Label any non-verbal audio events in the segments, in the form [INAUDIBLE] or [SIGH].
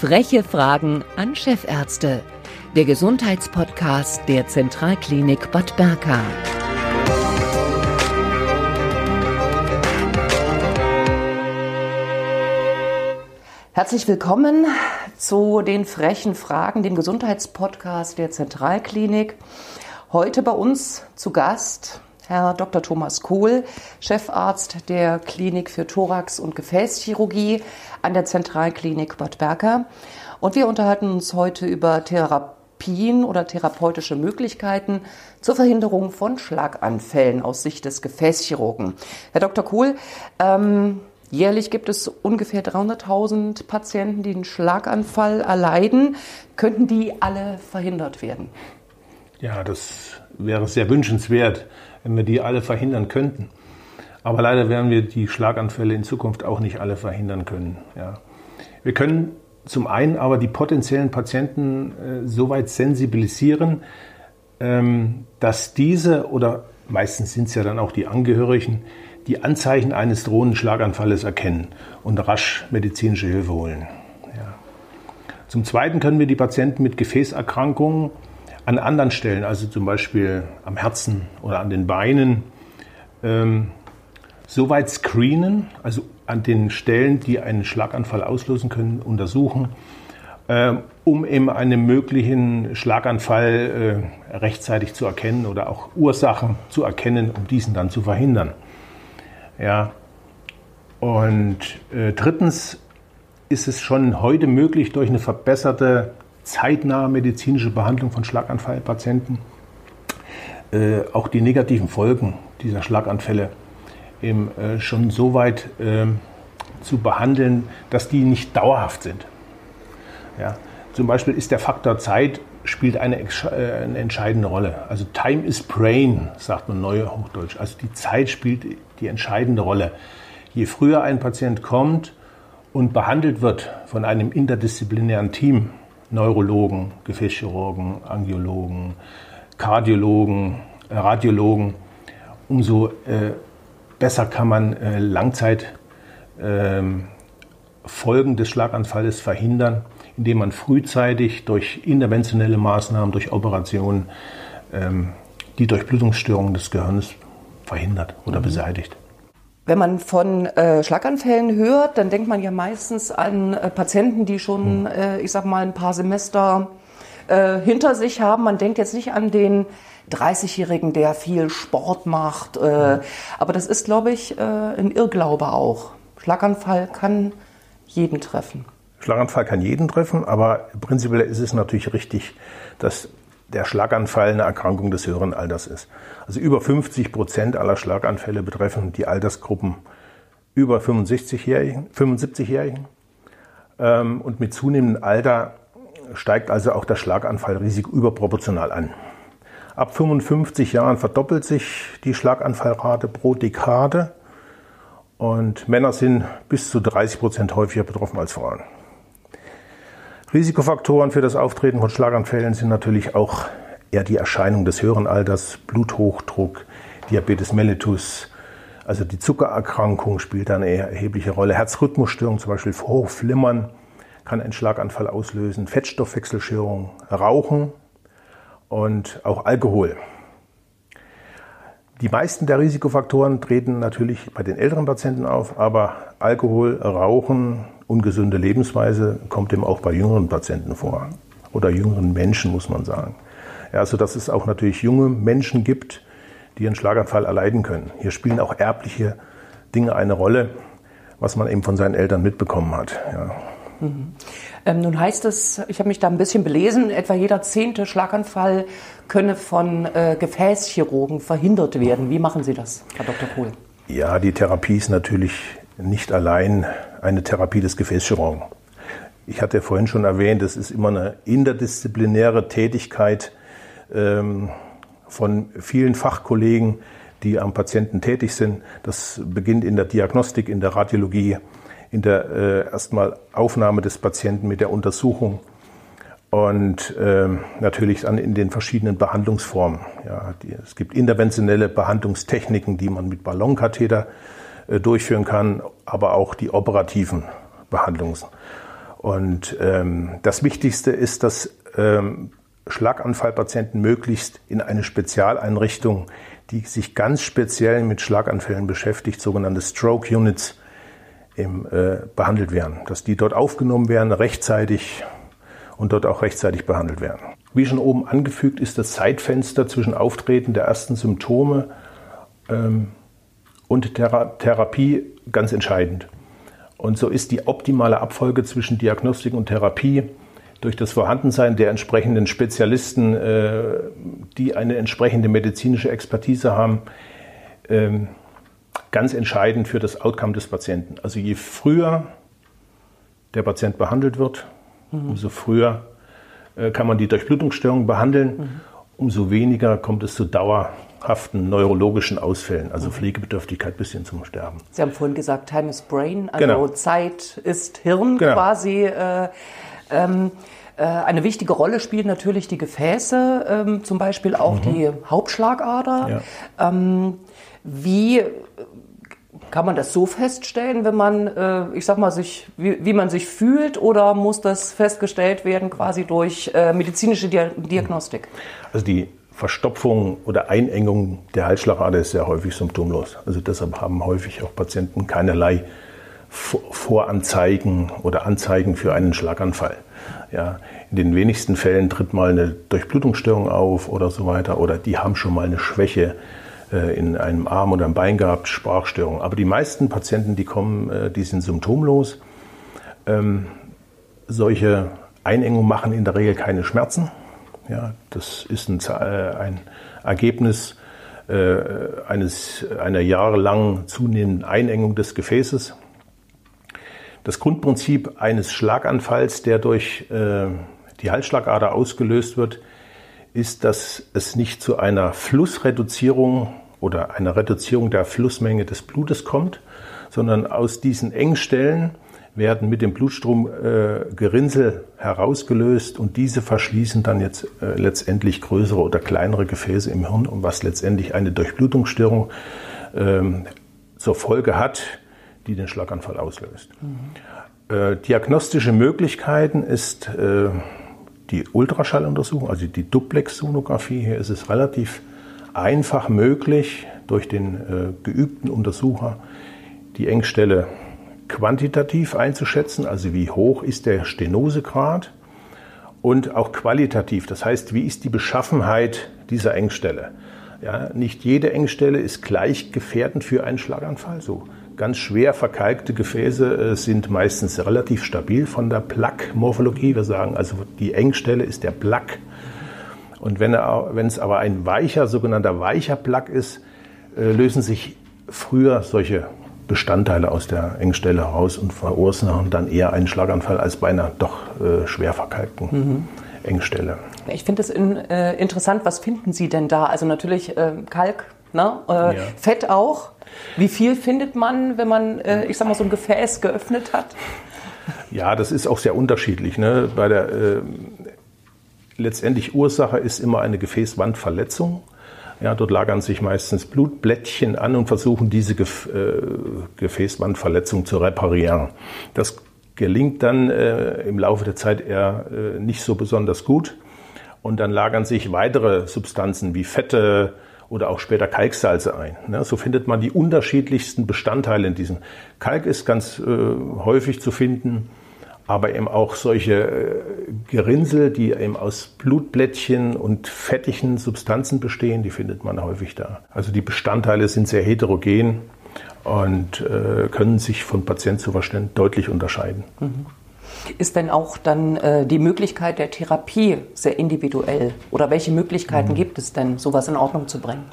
Freche Fragen an Chefärzte. Der Gesundheitspodcast der Zentralklinik Bad Berka. Herzlich willkommen zu den frechen Fragen, dem Gesundheitspodcast der Zentralklinik. Heute bei uns zu Gast Herr Dr. Thomas Kohl, Chefarzt der Klinik für Thorax- und Gefäßchirurgie an der Zentralklinik Bad Berka. Und wir unterhalten uns heute über Therapien oder therapeutische Möglichkeiten zur Verhinderung von Schlaganfällen aus Sicht des Gefäßchirurgen. Herr Dr. Kohl, ähm, Jährlich gibt es ungefähr 300.000 Patienten, die einen Schlaganfall erleiden. Könnten die alle verhindert werden? Ja, das wäre sehr wünschenswert wenn wir die alle verhindern könnten. Aber leider werden wir die Schlaganfälle in Zukunft auch nicht alle verhindern können. Ja. Wir können zum einen aber die potenziellen Patienten äh, so weit sensibilisieren, ähm, dass diese oder meistens sind es ja dann auch die Angehörigen, die Anzeichen eines drohenden Schlaganfalles erkennen und rasch medizinische Hilfe holen. Ja. Zum Zweiten können wir die Patienten mit Gefäßerkrankungen an anderen Stellen, also zum Beispiel am Herzen oder an den Beinen, ähm, so weit screenen, also an den Stellen, die einen Schlaganfall auslösen können, untersuchen, äh, um eben einen möglichen Schlaganfall äh, rechtzeitig zu erkennen oder auch Ursachen zu erkennen, um diesen dann zu verhindern. Ja. Und äh, drittens ist es schon heute möglich, durch eine verbesserte zeitnahe medizinische Behandlung von Schlaganfallpatienten äh, auch die negativen Folgen dieser Schlaganfälle eben, äh, schon so weit äh, zu behandeln, dass die nicht dauerhaft sind. Ja, zum Beispiel ist der Faktor Zeit spielt eine, äh, eine entscheidende Rolle. Also Time is Brain, sagt man neue Hochdeutsch. Also die Zeit spielt die entscheidende Rolle. Je früher ein Patient kommt und behandelt wird von einem interdisziplinären Team, Neurologen, Gefäßchirurgen, Angiologen, Kardiologen, äh, Radiologen, umso äh, besser kann man äh, Langzeitfolgen ähm, des Schlaganfalles verhindern, indem man frühzeitig durch interventionelle Maßnahmen, durch Operationen ähm, die Durchblutungsstörungen des Gehirns verhindert oder mhm. beseitigt. Wenn man von äh, Schlaganfällen hört, dann denkt man ja meistens an äh, Patienten, die schon, hm. äh, ich sag mal, ein paar Semester äh, hinter sich haben. Man denkt jetzt nicht an den 30-Jährigen, der viel Sport macht. Äh, hm. aber das ist, glaube ich, äh, ein Irrglaube auch. Schlaganfall kann jeden treffen. Schlaganfall kann jeden treffen, aber prinzipiell ist es natürlich richtig, dass der Schlaganfall eine Erkrankung des höheren Alters ist. Also über 50 Prozent aller Schlaganfälle betreffen die Altersgruppen über 65-Jährigen, 75-Jährigen. Ähm, und mit zunehmendem Alter steigt also auch das Schlaganfallrisiko überproportional an. Ab 55 Jahren verdoppelt sich die Schlaganfallrate pro Dekade und Männer sind bis zu 30 Prozent häufiger betroffen als Frauen. Risikofaktoren für das Auftreten von Schlaganfällen sind natürlich auch eher die Erscheinung des höheren Alters, Bluthochdruck, Diabetes mellitus, also die Zuckererkrankung spielt da eine erhebliche Rolle. Herzrhythmusstörung, zum Beispiel Hochflimmern, kann einen Schlaganfall auslösen. Fettstoffwechselstörung, Rauchen und auch Alkohol. Die meisten der Risikofaktoren treten natürlich bei den älteren Patienten auf, aber Alkohol, Rauchen, ungesunde Lebensweise kommt eben auch bei jüngeren Patienten vor. Oder jüngeren Menschen, muss man sagen. Ja, also dass es auch natürlich junge Menschen gibt, die einen Schlaganfall erleiden können. Hier spielen auch erbliche Dinge eine Rolle, was man eben von seinen Eltern mitbekommen hat. Ja. Mhm. Ähm, nun heißt es, ich habe mich da ein bisschen belesen, etwa jeder zehnte Schlaganfall könne von äh, Gefäßchirurgen verhindert werden. Wie machen Sie das, Herr Dr. Kohl? Ja, die Therapie ist natürlich nicht allein eine Therapie des Gefäßchirurgen. Ich hatte vorhin schon erwähnt, es ist immer eine interdisziplinäre Tätigkeit ähm, von vielen Fachkollegen, die am Patienten tätig sind. Das beginnt in der Diagnostik, in der Radiologie, in der äh, erstmal Aufnahme des Patienten mit der Untersuchung und äh, natürlich dann in den verschiedenen Behandlungsformen. Ja, die, es gibt interventionelle Behandlungstechniken, die man mit Ballonkatheter äh, durchführen kann, aber auch die operativen Behandlungen. Und ähm, das Wichtigste ist, dass ähm, Schlaganfallpatienten möglichst in eine Spezialeinrichtung, die sich ganz speziell mit Schlaganfällen beschäftigt, sogenannte Stroke Units, im, äh, behandelt werden. Dass die dort aufgenommen werden, rechtzeitig und dort auch rechtzeitig behandelt werden. Wie schon oben angefügt, ist das Zeitfenster zwischen Auftreten der ersten Symptome ähm, und Thera Therapie ganz entscheidend. Und so ist die optimale Abfolge zwischen Diagnostik und Therapie durch das Vorhandensein der entsprechenden Spezialisten, äh, die eine entsprechende medizinische Expertise haben, ähm, ganz entscheidend für das Outcome des Patienten. Also je früher der Patient behandelt wird, mhm. umso früher äh, kann man die Durchblutungsstörung behandeln, mhm. umso weniger kommt es zu dauerhaften neurologischen Ausfällen, also mhm. Pflegebedürftigkeit bis hin zum Sterben. Sie haben vorhin gesagt, Time is Brain, also genau. Zeit ist Hirn genau. quasi. Äh, ähm, äh, eine wichtige Rolle spielen natürlich die Gefäße, ähm, zum Beispiel auch mhm. die Hauptschlagader. Ja. Ähm, wie kann man das so feststellen, wenn man, äh, ich sag mal, sich, wie, wie, man sich fühlt, oder muss das festgestellt werden quasi durch äh, medizinische Diagnostik? Also die Verstopfung oder Einengung der Halsschlagader ist sehr häufig symptomlos. Also deshalb haben häufig auch Patienten keinerlei Voranzeigen oder Anzeigen für einen Schlaganfall. Ja, in den wenigsten Fällen tritt mal eine Durchblutungsstörung auf oder so weiter oder die haben schon mal eine Schwäche äh, in einem Arm oder einem Bein gehabt, Sprachstörung. Aber die meisten Patienten, die kommen, äh, die sind symptomlos. Ähm, solche Einengungen machen in der Regel keine Schmerzen. Ja, das ist ein, äh, ein Ergebnis eines, einer jahrelangen zunehmenden Einengung des Gefäßes. Das Grundprinzip eines Schlaganfalls, der durch die Halsschlagader ausgelöst wird, ist, dass es nicht zu einer Flussreduzierung oder einer Reduzierung der Flussmenge des Blutes kommt, sondern aus diesen Engstellen werden mit dem Blutstrom äh, Gerinnsel herausgelöst und diese verschließen dann jetzt äh, letztendlich größere oder kleinere Gefäße im Hirn, was letztendlich eine Durchblutungsstörung äh, zur Folge hat, die den Schlaganfall auslöst. Mhm. Äh, diagnostische Möglichkeiten ist äh, die Ultraschalluntersuchung, also die Duplex-Sonographie. Hier ist es relativ einfach möglich, durch den äh, geübten Untersucher die Engstelle quantitativ einzuschätzen, also wie hoch ist der Stenosegrad und auch qualitativ, das heißt, wie ist die Beschaffenheit dieser Engstelle. Ja, nicht jede Engstelle ist gleich gefährdend für einen Schlaganfall. So ganz schwer verkalkte Gefäße äh, sind meistens relativ stabil von der Plaque-Morphologie. Wir sagen also, die Engstelle ist der Plaque und wenn, er, wenn es aber ein weicher, sogenannter weicher Plug ist, äh, lösen sich früher solche Bestandteile aus der Engstelle heraus und verursachen dann eher einen Schlaganfall als bei einer doch äh, schwer verkalkten mhm. Engstelle. Ich finde es in, äh, interessant. Was finden Sie denn da? Also natürlich äh, Kalk, ne? Äh, ja. Fett auch. Wie viel findet man, wenn man, äh, ich sag mal, so ein Gefäß geöffnet hat? Ja, das ist auch sehr unterschiedlich. Ne? Bei der letztendlich Ursache ist immer eine Gefäßwandverletzung. Ja, dort lagern sich meistens Blutblättchen an und versuchen diese Gef äh, Gefäßwandverletzung zu reparieren. Das gelingt dann äh, im Laufe der Zeit eher äh, nicht so besonders gut. Und dann lagern sich weitere Substanzen wie Fette oder auch später Kalksalze ein. Ne? So findet man die unterschiedlichsten Bestandteile in diesem. Kalk ist ganz äh, häufig zu finden aber eben auch solche äh, Gerinnsel, die eben aus Blutblättchen und fettigen Substanzen bestehen, die findet man häufig da. Also die Bestandteile sind sehr heterogen und äh, können sich von Patient zu Patient deutlich unterscheiden. Mhm. Ist denn auch dann äh, die Möglichkeit der Therapie sehr individuell? Oder welche Möglichkeiten mhm. gibt es denn, sowas in Ordnung zu bringen?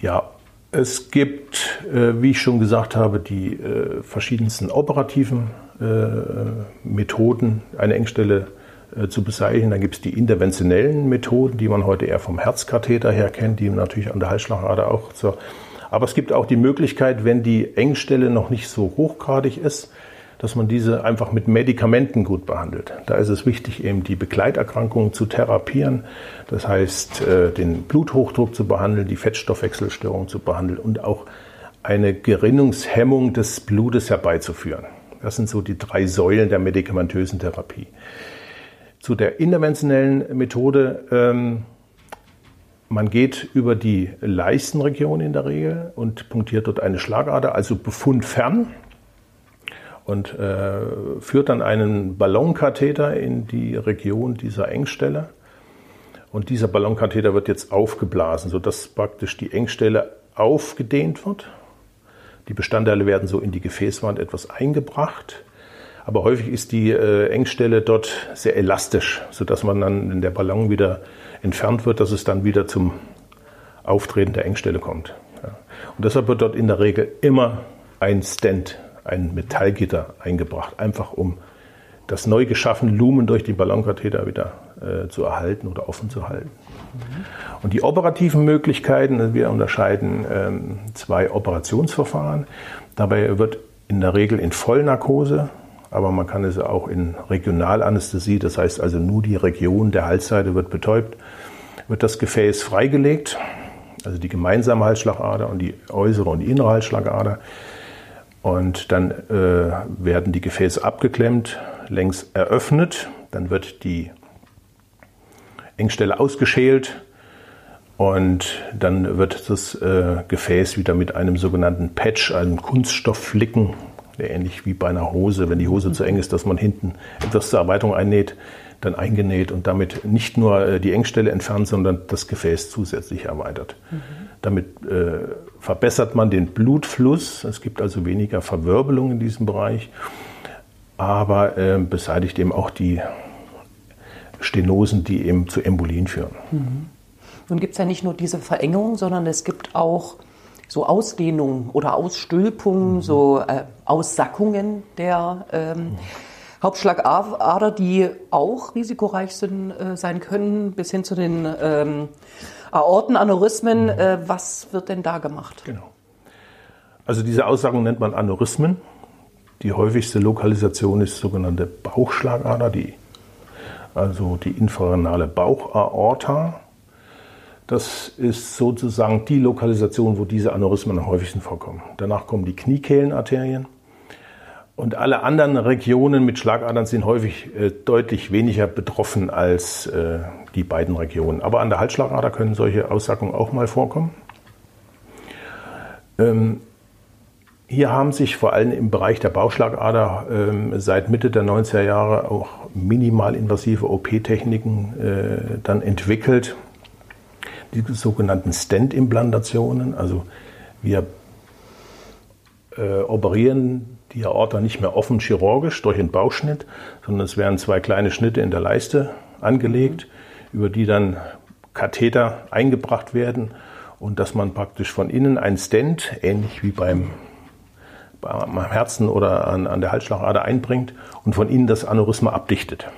Ja, es gibt, äh, wie ich schon gesagt habe, die äh, verschiedensten operativen äh, Methoden, eine Engstelle zu beseitigen. Dann gibt es die interventionellen Methoden, die man heute eher vom Herzkatheter her kennt, die natürlich an der Halsschlagader auch so. Aber es gibt auch die Möglichkeit, wenn die Engstelle noch nicht so hochgradig ist, dass man diese einfach mit Medikamenten gut behandelt. Da ist es wichtig, eben die Begleiterkrankungen zu therapieren. Das heißt, äh, den Bluthochdruck zu behandeln, die Fettstoffwechselstörung zu behandeln und auch eine Gerinnungshemmung des Blutes herbeizuführen. Das sind so die drei Säulen der medikamentösen Therapie. Zu der interventionellen Methode, ähm, man geht über die Leistenregion in der Regel und punktiert dort eine Schlagader, also befundfern und äh, führt dann einen Ballonkatheter in die Region dieser Engstelle. Und dieser Ballonkatheter wird jetzt aufgeblasen, sodass praktisch die Engstelle aufgedehnt wird. Die Bestandteile werden so in die Gefäßwand etwas eingebracht. Aber häufig ist die äh, Engstelle dort sehr elastisch, sodass man dann, wenn der Ballon wieder entfernt wird, dass es dann wieder zum Auftreten der Engstelle kommt. Ja. Und deshalb wird dort in der Regel immer ein Stent ein Metallgitter eingebracht, einfach um das neu geschaffene Lumen durch den Ballonkatheter wieder äh, zu erhalten oder offen zu halten. Mhm. Und die operativen Möglichkeiten, also wir unterscheiden ähm, zwei Operationsverfahren. Dabei wird in der Regel in Vollnarkose, aber man kann es auch in Regionalanästhesie, das heißt also nur die Region der Halsseite wird betäubt, wird das Gefäß freigelegt, also die gemeinsame Halsschlagader und die äußere und die innere Halsschlagader. Und dann äh, werden die Gefäße abgeklemmt, längs eröffnet, dann wird die Engstelle ausgeschält. Und dann wird das äh, Gefäß wieder mit einem sogenannten Patch, einem Kunststoffflicken, ähnlich wie bei einer Hose, wenn die Hose zu eng ist, dass man hinten etwas zur Erweiterung einnäht, dann eingenäht und damit nicht nur äh, die Engstelle entfernt, sondern das Gefäß zusätzlich erweitert. Mhm. Damit äh, verbessert man den Blutfluss. Es gibt also weniger Verwirbelung in diesem Bereich, aber äh, beseitigt eben auch die Stenosen, die eben zu Embolien führen. Mhm. Nun gibt es ja nicht nur diese Verengung, sondern es gibt auch so Ausdehnungen oder Ausstülpungen, mhm. so äh, Aussackungen der ähm, mhm. Hauptschlagader, die auch risikoreich sind, äh, sein können, bis hin zu den ähm, Aortenaneurysmen. Äh, was wird denn da gemacht? Genau. Also diese Aussagen nennt man Aneurysmen. Die häufigste Lokalisation ist sogenannte Bauchschlagader, die, also die infrarenale Bauchaorta. Das ist sozusagen die Lokalisation, wo diese Aneurysmen am häufigsten vorkommen. Danach kommen die Kniekehlenarterien. Und alle anderen Regionen mit Schlagadern sind häufig äh, deutlich weniger betroffen als äh, die beiden Regionen. Aber an der Halsschlagader können solche Aussackungen auch mal vorkommen. Ähm, hier haben sich vor allem im Bereich der Bauchschlagader ähm, seit Mitte der 90er Jahre auch minimalinvasive OP-Techniken äh, dann entwickelt. Die sogenannten Stent-Implantationen. Also wir äh, operieren die Aorta nicht mehr offen chirurgisch durch einen Bauchschnitt, sondern es werden zwei kleine Schnitte in der Leiste angelegt, über die dann Katheter eingebracht werden und dass man praktisch von innen ein Stent, ähnlich wie beim, beim Herzen oder an, an der Halsschlagader einbringt und von innen das Aneurysma abdichtet.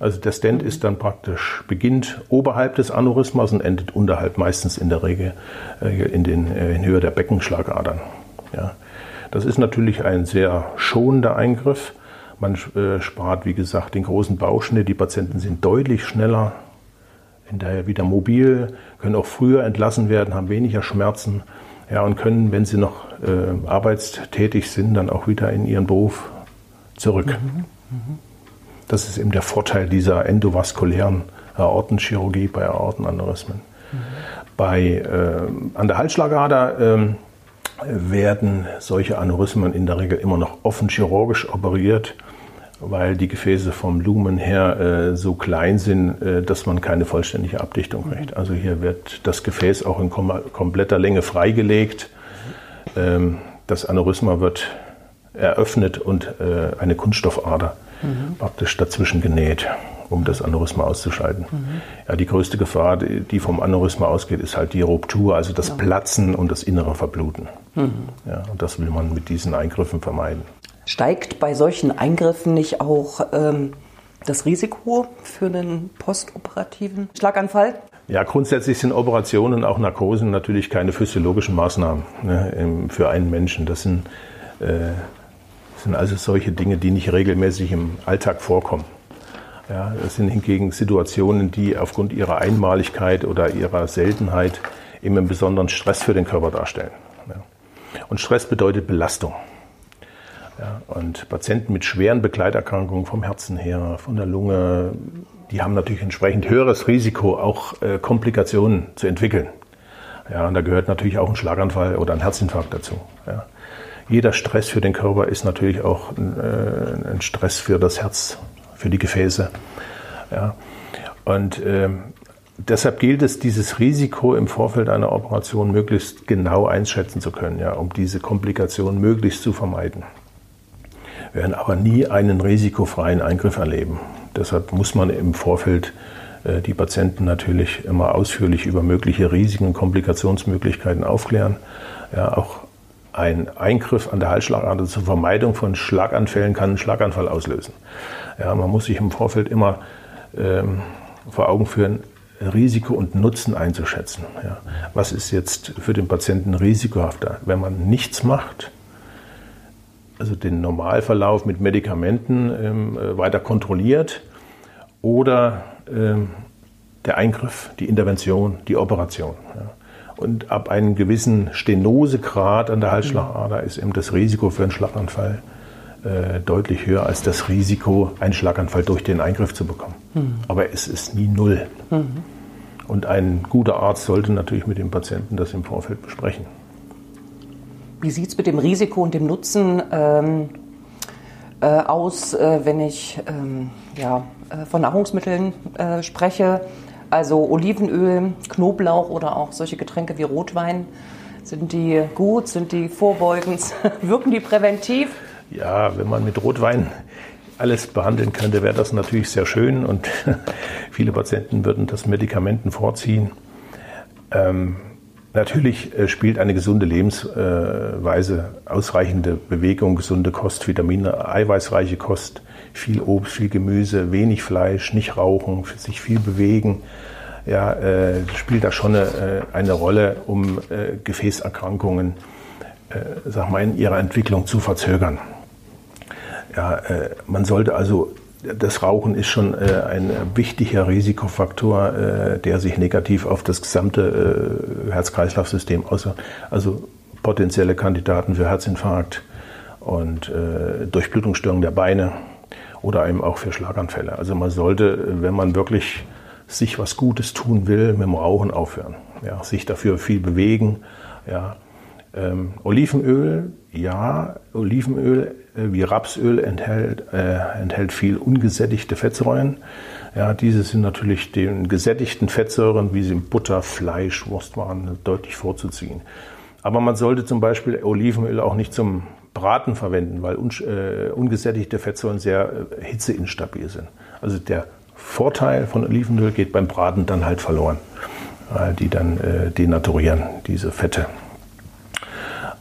Also der Stent ist dann praktisch, beginnt oberhalb des Aneurysmas und endet unterhalb, meistens in der Regel äh, in, den, äh, in Höhe der Beckenschlagadern. Ja. Das ist natürlich ein sehr schonender Eingriff. Man äh, spart, wie gesagt, den großen Bauchschnitt. Die Patienten sind deutlich schneller, hinterher wieder mobil, können auch früher entlassen werden, haben weniger Schmerzen ja, und können, wenn sie noch äh, arbeitstätig sind, dann auch wieder in ihren Beruf zurück. Mhm. Mhm. Das ist eben der Vorteil dieser endovaskulären Aortenchirurgie bei Aortenaneurysmen. Mhm. Bei, äh, an der Halsschlagader ähm, werden solche Aneurysmen in der Regel immer noch offen chirurgisch operiert, weil die Gefäße vom Lumen her äh, so klein sind, äh, dass man keine vollständige Abdichtung kriegt. Also hier wird das Gefäß auch in kom kompletter Länge freigelegt. Ähm, das Aneurysma wird eröffnet und äh, eine Kunststoffader mhm. praktisch dazwischen genäht um das Aneurysma auszuschalten. Mhm. Ja, die größte Gefahr, die vom Aneurysma ausgeht, ist halt die Ruptur, also das ja. Platzen und das innere Verbluten. Mhm. Ja, und das will man mit diesen Eingriffen vermeiden. Steigt bei solchen Eingriffen nicht auch ähm, das Risiko für einen postoperativen Schlaganfall? Ja, grundsätzlich sind Operationen, auch Narkosen, natürlich keine physiologischen Maßnahmen ne, für einen Menschen. Das sind, äh, sind also solche Dinge, die nicht regelmäßig im Alltag vorkommen. Ja, das sind hingegen Situationen, die aufgrund ihrer Einmaligkeit oder ihrer Seltenheit eben einen besonderen Stress für den Körper darstellen. Ja. Und Stress bedeutet Belastung. Ja, und Patienten mit schweren Begleiterkrankungen vom Herzen her, von der Lunge, die haben natürlich entsprechend höheres Risiko, auch äh, Komplikationen zu entwickeln. Ja, und da gehört natürlich auch ein Schlaganfall oder ein Herzinfarkt dazu. Ja. Jeder Stress für den Körper ist natürlich auch ein, äh, ein Stress für das Herz, für die Gefäße. Ja. Und ähm, deshalb gilt es, dieses Risiko im Vorfeld einer Operation möglichst genau einschätzen zu können, ja, um diese Komplikationen möglichst zu vermeiden. Wir werden aber nie einen risikofreien Eingriff erleben. Deshalb muss man im Vorfeld äh, die Patienten natürlich immer ausführlich über mögliche Risiken und Komplikationsmöglichkeiten aufklären. Ja, auch ein Eingriff an der Halsschlagader zur Vermeidung von Schlaganfällen kann einen Schlaganfall auslösen. Ja, man muss sich im Vorfeld immer ähm, vor Augen führen, Risiko und Nutzen einzuschätzen. Ja. Was ist jetzt für den Patienten risikohafter? Wenn man nichts macht, also den Normalverlauf mit Medikamenten ähm, äh, weiter kontrolliert oder ähm, der Eingriff, die Intervention, die Operation. Ja. Und ab einem gewissen Stenosegrad an der Halsschlagader ist eben das Risiko für einen Schlaganfall äh, deutlich höher als das Risiko, einen Schlaganfall durch den Eingriff zu bekommen. Mhm. Aber es ist nie null. Mhm. Und ein guter Arzt sollte natürlich mit dem Patienten das im Vorfeld besprechen. Wie sieht es mit dem Risiko und dem Nutzen ähm, äh, aus, äh, wenn ich ähm, ja, äh, von Nahrungsmitteln äh, spreche? Also Olivenöl, Knoblauch oder auch solche Getränke wie Rotwein. Sind die gut? Sind die vorbeugend? [LAUGHS] Wirken die präventiv? Ja, wenn man mit Rotwein alles behandeln könnte, wäre das natürlich sehr schön und [LAUGHS] viele Patienten würden das Medikamenten vorziehen. Ähm, Natürlich äh, spielt eine gesunde Lebensweise, ausreichende Bewegung, gesunde Kost, Vitamine, eiweißreiche Kost, viel Obst, viel Gemüse, wenig Fleisch, nicht rauchen, sich viel bewegen, ja, äh, spielt da schon eine, äh, eine Rolle, um Gefäßerkrankungen, sag mal, in ihrer Entwicklung zu verzögern. Ja, man sollte also das Rauchen ist schon äh, ein wichtiger Risikofaktor, äh, der sich negativ auf das gesamte äh, Herz-Kreislauf-System auswirkt. Also potenzielle Kandidaten für Herzinfarkt und äh, Durchblutungsstörungen der Beine oder eben auch für Schlaganfälle. Also man sollte, wenn man wirklich sich was Gutes tun will, mit dem Rauchen aufhören. Ja, sich dafür viel bewegen. Ja. Ähm, Olivenöl, ja, Olivenöl äh, wie Rapsöl enthält, äh, enthält viel ungesättigte Fettsäuren. Ja, diese sind natürlich den gesättigten Fettsäuren, wie sie in Butter, Fleisch, Wurst waren, deutlich vorzuziehen. Aber man sollte zum Beispiel Olivenöl auch nicht zum Braten verwenden, weil un, äh, ungesättigte Fettsäuren sehr äh, hitzeinstabil sind. Also der Vorteil von Olivenöl geht beim Braten dann halt verloren, weil die dann äh, denaturieren, diese Fette.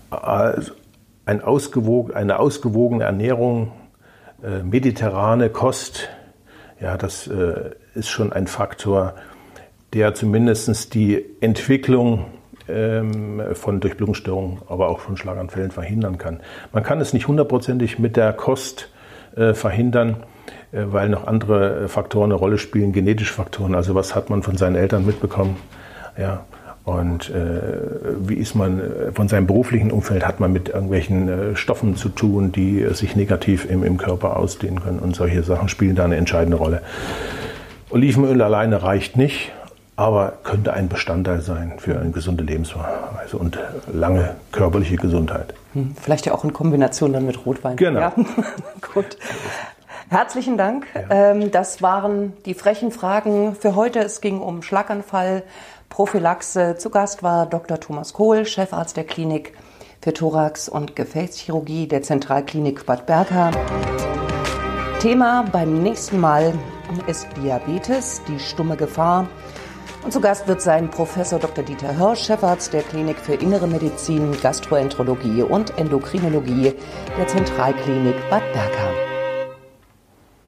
Ein ausgewogen, eine ausgewogene Ernährung, äh, mediterrane Kost, ja, das äh, ist schon ein Faktor, der zumindest die Entwicklung ähm, von Durchblutungsstörungen, aber auch von Schlaganfällen verhindern kann. Man kann es nicht hundertprozentig mit der Kost äh, verhindern, äh, weil noch andere äh, Faktoren eine Rolle spielen, genetische Faktoren. Also was hat man von seinen Eltern mitbekommen? Ja, und äh, wie ist man äh, von seinem beruflichen Umfeld, hat man mit irgendwelchen äh, Stoffen zu tun, die äh, sich negativ im, im Körper ausdehnen können. Und solche Sachen spielen da eine entscheidende Rolle. Olivenöl alleine reicht nicht, aber könnte ein Bestandteil sein für eine gesunde Lebensweise und lange körperliche Gesundheit. Hm, vielleicht ja auch in Kombination dann mit Rotwein. Genau. Ja. [LAUGHS] Gut. Herzlichen Dank. Ja. Ähm, das waren die frechen Fragen für heute. Es ging um Schlaganfall, Prophylaxe. Zu Gast war Dr. Thomas Kohl, Chefarzt der Klinik für Thorax- und Gefäßchirurgie der Zentralklinik Bad Berka. Thema beim nächsten Mal ist Diabetes, die stumme Gefahr. Und zu Gast wird sein Professor Dr. Dieter Hirsch, Chefarzt der Klinik für Innere Medizin, Gastroenterologie und Endokrinologie der Zentralklinik Bad Berka.